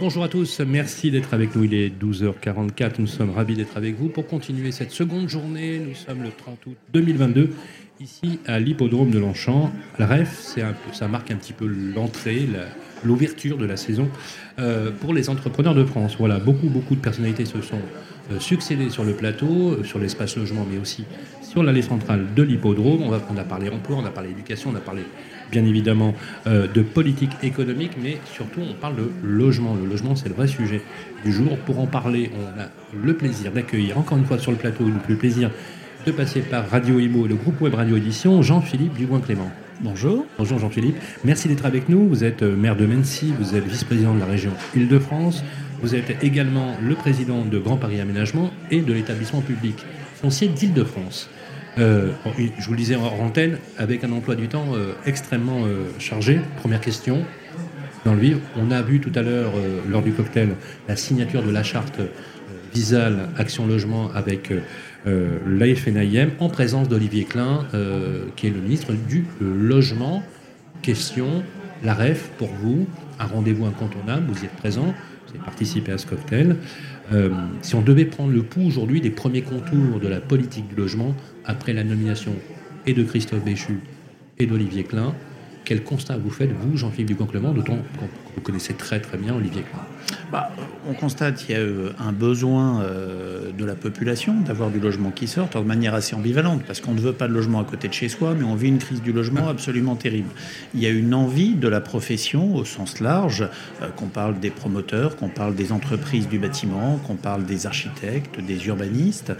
Bonjour à tous, merci d'être avec nous. Il est 12h44, nous sommes ravis d'être avec vous pour continuer cette seconde journée. Nous sommes le 30 août 2022 ici à l'hippodrome de Longchamp. La REF, ça marque un petit peu l'entrée, l'ouverture de la saison euh, pour les entrepreneurs de France. Voilà, beaucoup, beaucoup de personnalités se sont euh, succédées sur le plateau, euh, sur l'espace logement, mais aussi sur l'allée centrale de l'hippodrome. On, a parlé emploi, on a parlé éducation, on a parlé bien évidemment de politique économique, mais surtout on parle de logement. Le logement, c'est le vrai sujet du jour. Pour en parler, on a le plaisir d'accueillir encore une fois sur le plateau, le plaisir de passer par Radio Imo et le groupe Web Radio Édition, Jean-Philippe Dubois-Clément. Bonjour. Bonjour Jean-Philippe. Merci d'être avec nous. Vous êtes euh, maire de Mency, vous êtes vice-président de la région Île-de-France. Vous êtes également le président de Grand Paris Aménagement et de l'établissement public foncier d'Île-de-France. Euh, je vous le disais en antenne, avec un emploi du temps euh, extrêmement chargé. Première question, dans le vivre. On a vu tout à l'heure, lors du cocktail, la signature de la charte Visal Action Logement avec euh, l'AFNIM en présence d'Olivier Klein, euh, qui est le ministre du Logement. Question, la REF, pour vous, un rendez-vous incontournable, vous y êtes présent, vous avez participé à ce cocktail. Euh, si on devait prendre le pouls aujourd'hui des premiers contours de la politique du logement, après la nomination et de Christophe Béchu et d'Olivier Klein, quel constat vous faites, vous, Jean-Philippe Ducamp-Clement, d'autant que vous connaissez très très bien Olivier Klein? Bah, on constate qu'il y a euh, un besoin euh, de la population d'avoir du logement qui sort de manière assez ambivalente, parce qu'on ne veut pas de logement à côté de chez soi, mais on vit une crise du logement absolument terrible. Il y a une envie de la profession au sens large, euh, qu'on parle des promoteurs, qu'on parle des entreprises du bâtiment, qu'on parle des architectes, des urbanistes,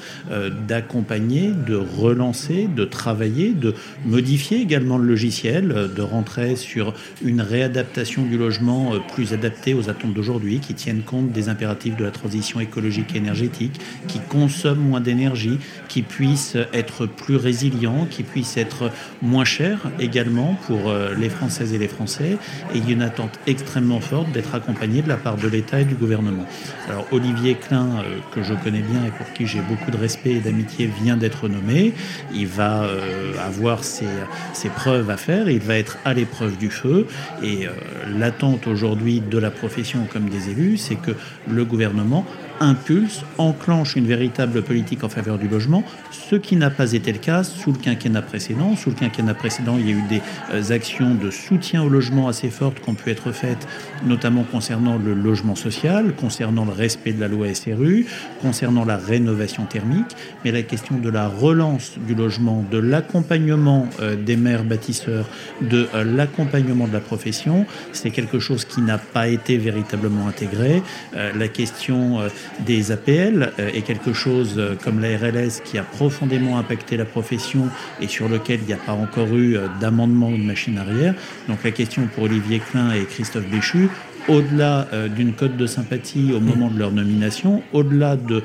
d'accompagner, de relancer, de travailler, de modifier également le logiciel, de rentrer sur une réadaptation du logement plus adaptée aux attentes d'aujourd'hui, qui tiennent compte des impératifs de la transition écologique et énergétique, qui consomment moins d'énergie, qui puissent être plus résilients, qui puissent être moins chers également pour euh, les Françaises et les Français. Et il y a une attente extrêmement forte d'être accompagné de la part de l'État et du gouvernement. Alors Olivier Klein, euh, que je connais bien et pour qui j'ai beaucoup de respect et d'amitié, vient d'être nommé. Il va euh, avoir ses, preuves à faire, il va être à l'épreuve du feu. Et l'attente aujourd'hui de la profession comme des élus, c'est que le gouvernement impulse, enclenche une véritable politique en faveur du logement, ce qui n'a pas été le cas sous le quinquennat précédent. Sous le quinquennat précédent, il y a eu des euh, actions de soutien au logement assez fortes qui ont pu être faites, notamment concernant le logement social, concernant le respect de la loi SRU, concernant la rénovation thermique, mais la question de la relance du logement, de l'accompagnement euh, des maires bâtisseurs, de euh, l'accompagnement de la profession, c'est quelque chose qui n'a pas été véritablement intégré. La question des APL euh, est quelque chose euh, comme la RLS qui a profondément impacté la profession et sur lequel il n'y a pas encore eu euh, d'amendement ou de machine arrière. Donc la question pour Olivier Klein et Christophe Béchu, au-delà d'une cote de sympathie au moment de leur nomination, au-delà de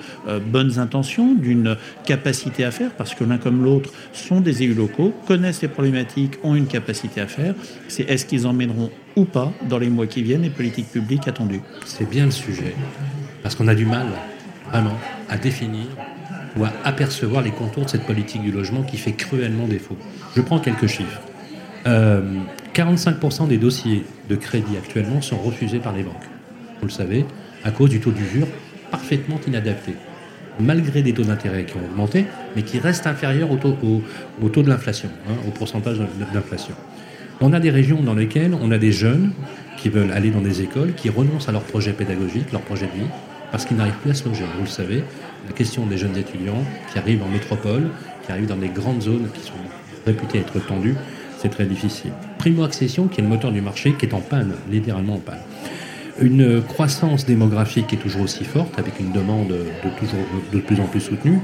bonnes intentions, d'une capacité à faire, parce que l'un comme l'autre sont des élus locaux, connaissent les problématiques, ont une capacité à faire, c'est est-ce qu'ils emmèneront ou pas dans les mois qui viennent les politiques publiques attendues. C'est bien le sujet. Parce qu'on a du mal, vraiment, à définir ou à apercevoir les contours de cette politique du logement qui fait cruellement défaut. Je prends quelques chiffres. 45% euh, des dossiers de crédit actuellement sont refusés par les banques. Vous le savez, à cause du taux d'usure parfaitement inadapté. Malgré des taux d'intérêt qui ont augmenté, mais qui restent inférieurs au taux, au, taux de l'inflation, hein, au pourcentage d'inflation. On a des régions dans lesquelles on a des jeunes qui veulent aller dans des écoles, qui renoncent à leur projet pédagogique, leur projet de vie, parce qu'ils n'arrivent plus à se loger. Vous le savez, la question des jeunes étudiants qui arrivent en métropole, qui arrivent dans des grandes zones qui sont réputées être tendues, très difficile. Primo-accession, qui est le moteur du marché, qui est en panne, littéralement en panne. Une croissance démographique qui est toujours aussi forte, avec une demande de, toujours, de plus en plus soutenue.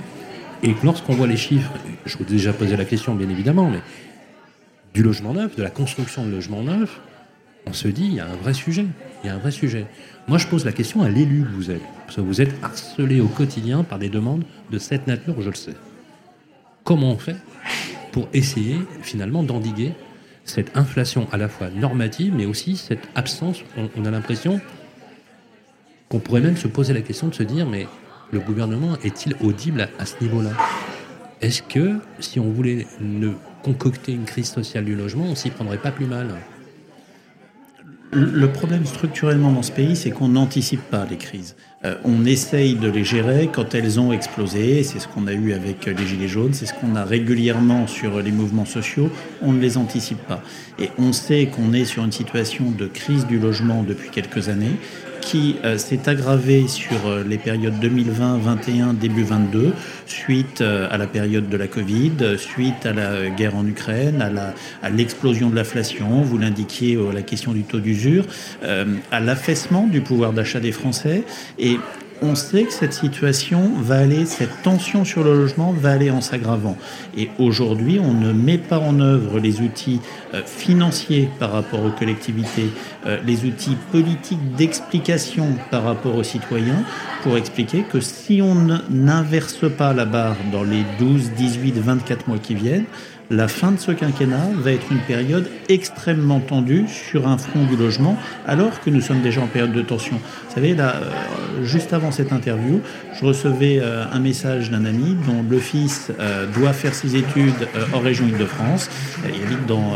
Et lorsqu'on voit les chiffres, je vous ai déjà posé la question, bien évidemment, mais du logement neuf, de la construction de logements neufs, on se dit, il y a un vrai sujet. Il y a un vrai sujet. Moi, je pose la question à l'élu que vous êtes. Parce que vous êtes harcelé au quotidien par des demandes de cette nature, je le sais. Comment on fait pour essayer, finalement, d'endiguer cette inflation à la fois normative, mais aussi cette absence, on, a l'impression, qu'on pourrait même se poser la question de se dire, mais le gouvernement est-il audible à, ce niveau-là? Est-ce que si on voulait ne concocter une crise sociale du logement, on s'y prendrait pas plus mal? Le problème structurellement dans ce pays, c'est qu'on n'anticipe pas les crises. Euh, on essaye de les gérer quand elles ont explosé. C'est ce qu'on a eu avec les Gilets jaunes, c'est ce qu'on a régulièrement sur les mouvements sociaux. On ne les anticipe pas. Et on sait qu'on est sur une situation de crise du logement depuis quelques années qui euh, s'est aggravé sur euh, les périodes 2020, 21, début 22, suite euh, à la période de la Covid, suite à la guerre en Ukraine, à l'explosion de l'inflation, vous l'indiquiez, la question du taux d'usure, à l'affaissement du pouvoir d'achat des Français. Et on sait que cette situation va aller, cette tension sur le logement va aller en s'aggravant. Et aujourd'hui, on ne met pas en œuvre les outils euh, financiers par rapport aux collectivités, euh, les outils politiques d'explication par rapport aux citoyens pour expliquer que si on n'inverse pas la barre dans les 12, 18, 24 mois qui viennent, la fin de ce quinquennat va être une période extrêmement tendue sur un front du logement, alors que nous sommes déjà en période de tension. Vous savez, là, euh, juste avant cette interview, je recevais euh, un message d'un ami dont le fils euh, doit faire ses études en région Île-de-France. Il habite dans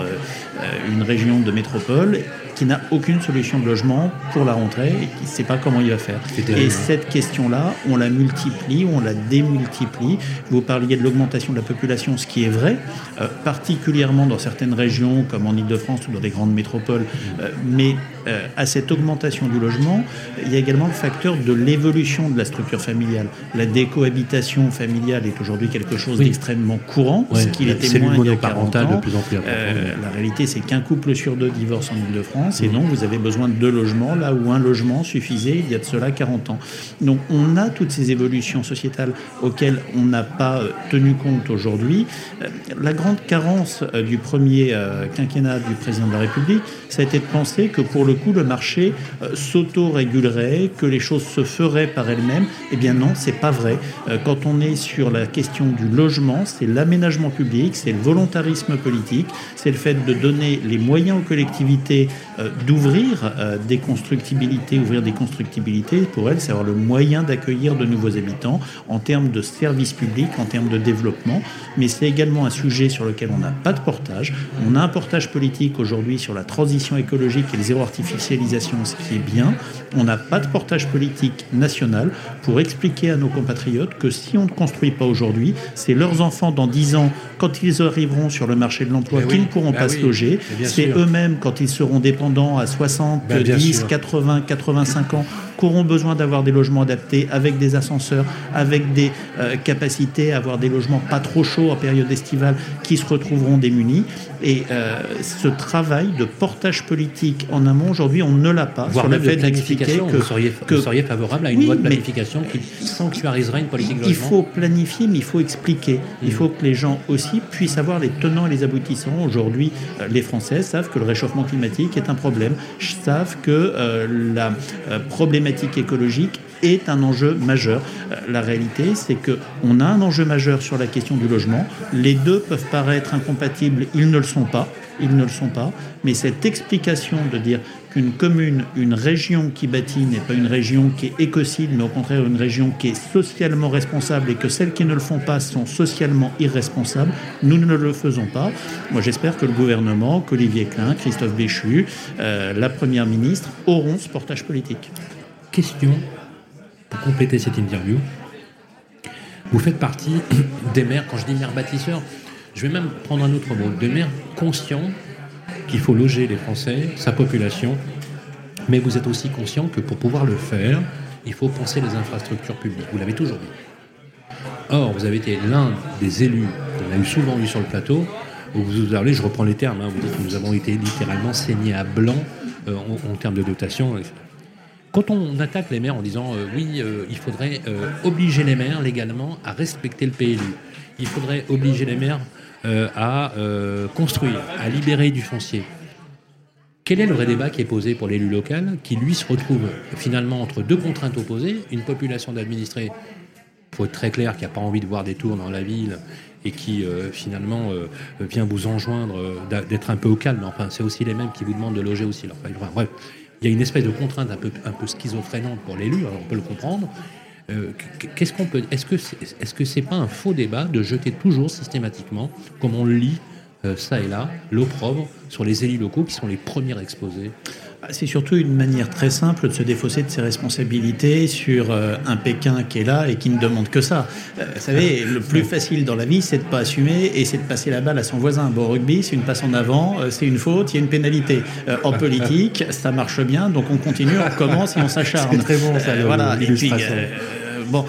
une région de métropole qui n'a aucune solution de logement pour la rentrée et qui ne sait pas comment il va faire. Et cette question-là, on la multiplie, on la démultiplie. Vous parliez de l'augmentation de la population, ce qui est vrai, euh, particulièrement dans certaines régions comme en Ile-de-France ou dans des grandes métropoles. Euh, mais euh, à cette augmentation du logement, il y a également le facteur de l'évolution de la structure familiale. La décohabitation familiale est aujourd'hui quelque chose d'extrêmement courant, ce qu'il était moins il y a 40 ans. De plus en plus la réalité, c'est qu'un couple sur deux divorce en Ile-de-France et non, vous avez besoin de deux logements, là où un logement suffisait il y a de cela 40 ans. Donc on a toutes ces évolutions sociétales auxquelles on n'a pas euh, tenu compte aujourd'hui. Euh, la grande carence euh, du premier quinquennat du président de la République, ça a été de penser que pour le coup, le marché s'auto-régulerait, que les choses se feraient par elles-mêmes. Eh bien non, c'est pas vrai. Quand on est sur la question du logement, c'est l'aménagement public, c'est le volontarisme politique, c'est le fait de donner les moyens aux collectivités euh, d'ouvrir euh, des constructibilités, ouvrir des constructibilités, pour elles, c'est avoir le moyen d'accueillir de nouveaux habitants en termes de services publics, en termes de développement. Mais c'est également un sujet sur lequel on n'a pas de portage. On a un portage politique aujourd'hui sur la transition écologique et le zéro artificialisation, ce qui est bien. On n'a pas de portage politique national pour expliquer à nos compatriotes que si on ne construit pas aujourd'hui, c'est leurs enfants dans 10 ans, quand ils arriveront sur le marché de l'emploi, eh qui ne pourront eh pas se loger. C'est eux-mêmes, quand ils seront dépendants à 60, 10, 80, 85 ans qui auront besoin d'avoir des logements adaptés avec des ascenseurs, avec des euh, capacités à avoir des logements pas trop chauds en période estivale qui se retrouveront démunis. Et euh, ce travail de portage politique en amont, aujourd'hui, on ne l'a pas. sur le fait d'expliquer que, vous seriez, que seriez favorable à une loi de planification qui sanctuariserait une politique de logement. Il faut planifier, mais il faut expliquer. Il faut que les gens aussi puissent avoir les tenants et les aboutissants. Aujourd'hui, euh, les Français savent que le réchauffement climatique est un problème, savent que la problématique écologique est un enjeu majeur. Euh, la réalité, c'est que on a un enjeu majeur sur la question du logement. Les deux peuvent paraître incompatibles, ils ne le sont pas. Ils ne le sont pas. Mais cette explication de dire qu'une commune, une région qui bâtit n'est pas une région qui est écocide, mais au contraire une région qui est socialement responsable et que celles qui ne le font pas sont socialement irresponsables, nous ne le faisons pas. Moi, j'espère que le gouvernement, qu'Olivier Klein, Christophe Béchu, euh, la Première ministre auront ce portage politique question pour compléter cette interview. Vous faites partie des maires, quand je dis maires bâtisseurs, je vais même prendre un autre mot, des maires conscients qu'il faut loger les Français, sa population, mais vous êtes aussi conscient que pour pouvoir le faire, il faut penser les infrastructures publiques. Vous l'avez toujours dit. Or, vous avez été l'un des élus qu'on a eu souvent vu sur le plateau, où vous vous parlez, je reprends les termes, hein, vous dites que nous avons été littéralement saignés à blanc euh, en, termes de dotation. Quand on attaque les maires en disant euh, oui, euh, il faudrait obliger les maires légalement à respecter le PLU, il faudrait obliger les maires à construire, à libérer du foncier. Quel est le vrai débat qui est posé pour l'élu local qui, lui, se retrouve finalement entre deux contraintes opposées Une population d'administrés, il faut être très clair, qui n'a pas envie de voir des tours dans la ville et qui, finalement, vient vous enjoindre d'être un peu au calme. Enfin, c'est aussi les mêmes qui vous demandent de loger aussi leur Bref, il y a une espèce de contrainte un peu, un peu schizophrénante pour l'élu, on peut le comprendre. Euh, est-ce que est-ce que c'est pas un faux débat de jeter toujours systématiquement, comme on lit euh, ça et là, l'opprobre sur les élus locaux qui sont les premiers exposés? C'est surtout une manière très simple de se défausser de ses responsabilités sur euh, un Pékin qui est là et qui ne demande que ça. vous savez, le plus facile dans la vie, c'est de pas assumer et c'est de passer la balle à son voisin. Bon, au rugby, c'est une passe en avant, c'est une faute, il y a une pénalité. en politique, ça marche bien, donc on continue, on recommence et on s'acharne. C'est très bon, ça, voilà. Et puis, bon,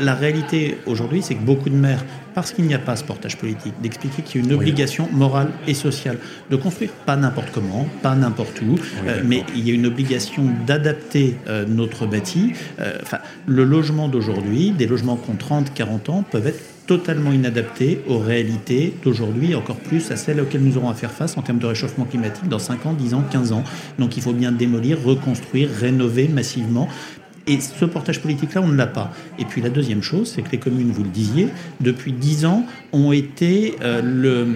la réalité aujourd'hui, c'est que beaucoup de maires, parce qu'il n'y a pas ce portage politique, d'expliquer qu'il y a une obligation morale et sociale de construire, pas n'importe comment, pas n'importe où, euh, mais il y a une obligation d'adapter euh, notre bâti. Euh, enfin, le logement d'aujourd'hui, des logements qui ont 30, 40 ans, peuvent être totalement inadaptés aux réalités d'aujourd'hui, encore plus à celles auxquelles nous aurons à faire face en termes de réchauffement climatique dans 5 ans, 10 ans, 15 ans. Donc il faut bien démolir, reconstruire, rénover massivement. Et ce portage politique-là, on ne l'a pas. Et puis la deuxième chose, c'est que les communes, vous le disiez, depuis dix ans, ont été euh, le...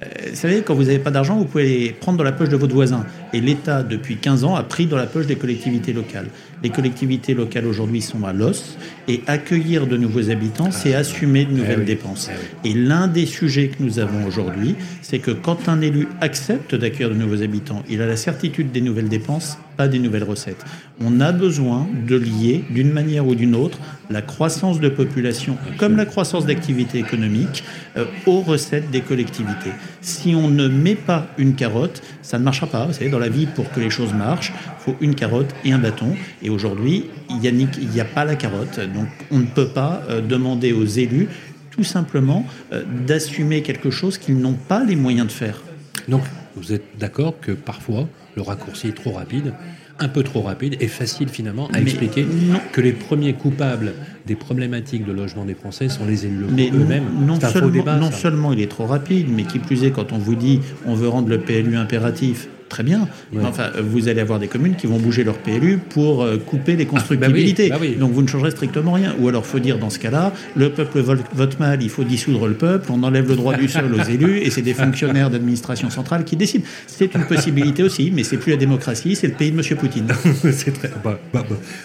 Euh, vous savez, quand vous n'avez pas d'argent, vous pouvez prendre dans la poche de votre voisin. Et l'État, depuis 15 ans, a pris dans la poche des collectivités locales. Les collectivités locales aujourd'hui sont à l'os. Et accueillir de nouveaux habitants, c'est assumer de nouvelles eh dépenses. Eh et l'un des sujets que nous avons aujourd'hui, c'est que quand un élu accepte d'accueillir de nouveaux habitants, il a la certitude des nouvelles dépenses, pas des nouvelles recettes. On a besoin de lier, d'une manière ou d'une autre, la croissance de population, comme la croissance d'activité économique, euh, aux recettes des collectivités. Si on ne met pas une carotte, ça ne marchera pas. Vous savez, dans la vie, pour que les choses marchent, il faut une carotte et un bâton. Et aujourd'hui, il n'y a, pas la carotte. Donc on ne peut pas euh, demander aux élus tout simplement euh, d'assumer quelque chose qu'ils n'ont pas les moyens de faire. Donc vous êtes d'accord que parfois le raccourci est trop rapide un peu trop rapide et facile finalement à expliquer que les premiers coupables des problématiques de logement des Français sont les élus locaux eux-mêmes. Non, seulement, non seulement il est trop rapide, mais qui plus est quand on vous dit on veut rendre le PLU impératif très bien. Enfin, vous allez avoir des communes qui vont bouger leur PLU pour euh, couper les ah, bah constructibilités. Bah Donc vous ne changerez strictement rien. Ou alors, faut dire dans ce cas-là, le peuple vote mal, il faut dissoudre le peuple, on enlève le droit du sol aux élus et c'est des fonctionnaires d'administration centrale qui décident. C'est une possibilité aussi, mais c'est plus la démocratie, c'est le pays de M. Poutine. c'est très. Bah,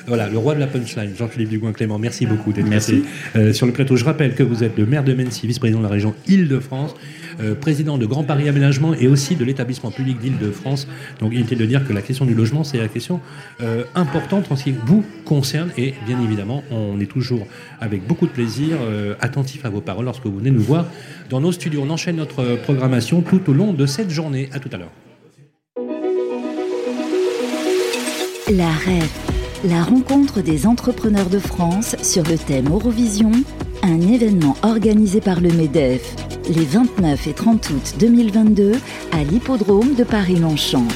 voilà, le roi de la punchline, Jean-Philippe Dugoin-Clément. Merci beaucoup d'être passé euh, sur le plateau. Je rappelle que vous êtes le maire de Mency, vice-président de la région Île-de-France. Euh, président de Grand Paris Aménagement et aussi de l'établissement public d'Île-de-France. Donc inutile de dire que la question du logement, c'est la question euh, importante en ce qui vous concerne. Et bien évidemment, on est toujours avec beaucoup de plaisir euh, attentif à vos paroles lorsque vous venez nous voir dans nos studios. On enchaîne notre programmation tout au long de cette journée. À tout à l'heure. La REF, la rencontre des entrepreneurs de France sur le thème Eurovision, un événement organisé par le MEDEF les 29 et 30 août 2022 à l'hippodrome de Paris-Longchamp.